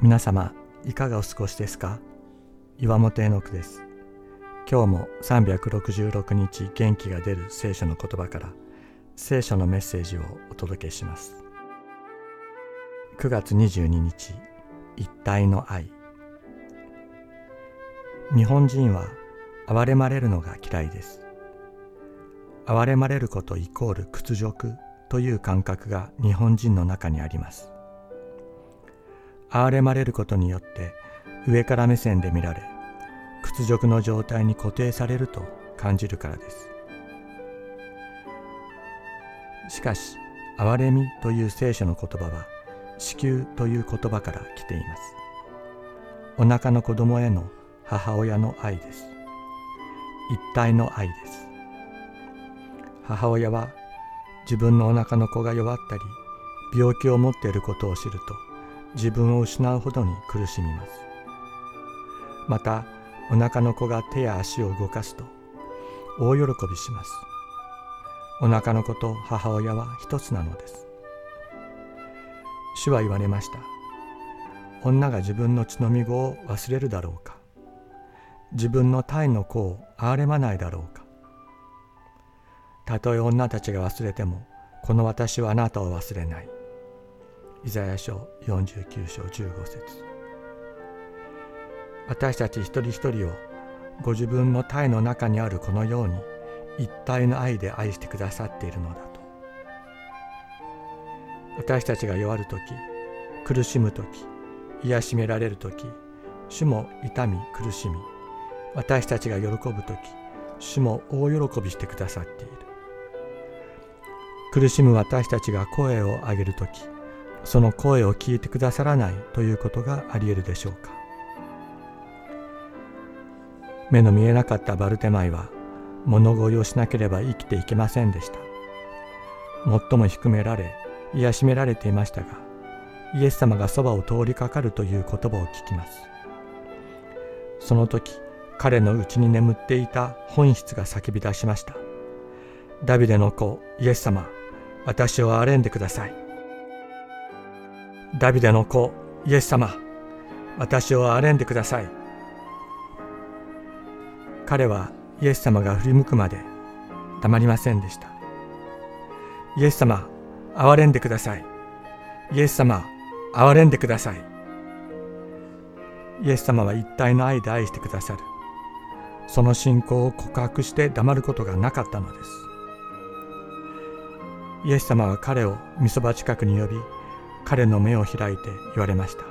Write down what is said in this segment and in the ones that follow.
皆様いかがお過ごしですか？岩本絵の句です。今日も366日元気が出る聖書の言葉から聖書のメッセージをお届けします。9月22日一体の愛。日本人は憐れまれるのが嫌いです。憐れまれることイコール屈辱。という感覚が日本人の中にあります。憐れまれることによって上から目線で見られ屈辱の状態に固定されると感じるからです。しかし憐れみという聖書の言葉は子宮という言葉から来ています。お腹の子供への母親の愛です。一体の愛です。母親は自分のお腹の子が弱ったり病気を持っていることを知ると自分を失うほどに苦しみます。またお腹の子が手や足を動かすと大喜びします。お腹の子と母親は一つなのです。主は言われました。女が自分の血のみ子を忘れるだろうか。自分の胎の子を憐れまないだろうか。たとえ女たちが忘れてもこの私はあなたを忘れない。イザヤ書49章15節。私たち一人一人をご自分の体の中にあるこのように一体の愛で愛してくださっているのだと。私たちが弱る時苦しむ時癒しめられる時主も痛み苦しみ私たちが喜ぶ時主も大喜びしてくださっている。苦しむ私たちが声を上げる時その声を聞いてくださらないということがあり得るでしょうか。目の見えなかったバルテマイは物乞いをしなければ生きていけませんでした。最も低められ癒しめられていましたがイエス様がそばを通りかかるという言葉を聞きます。その時彼のうちに眠っていた本質が叫び出しました。ダビデの子イエス様私を憐れんでください。ダビデの子イエス様私を憐れんでください。彼はイエス様が振り向くまで黙りませんでした。イエス様憐れんでください。イエス様憐れんでください。イエス様は一体の愛で愛してくださる。その信仰を告白して黙ることがなかったのです。イエス様は彼をみそば近くに呼び彼の目を開いて言われました。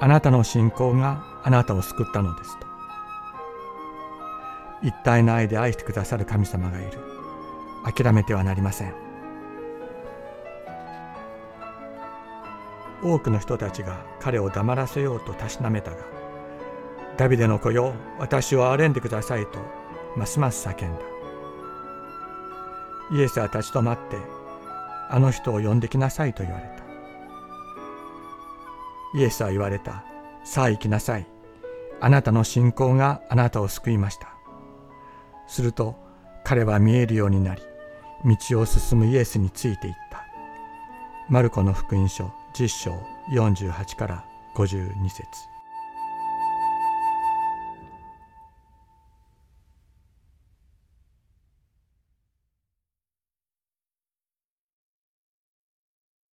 あなたの信仰があなたを救ったのですと。一体の愛で愛してくださる神様がいる。諦めてはなりません。多くの人たちが彼を黙らせようとたしなめたがダビデの子よ私を憐れんでくださいとますます叫んだ。イエスは立ち止まってあの人を呼んできなさいと言われた。イエスは言われた。さあ行きなさい。あなたの信仰があなたを救いました。すると彼は見えるようになり、道を進むイエスについていった。マルコの福音書10章48から52節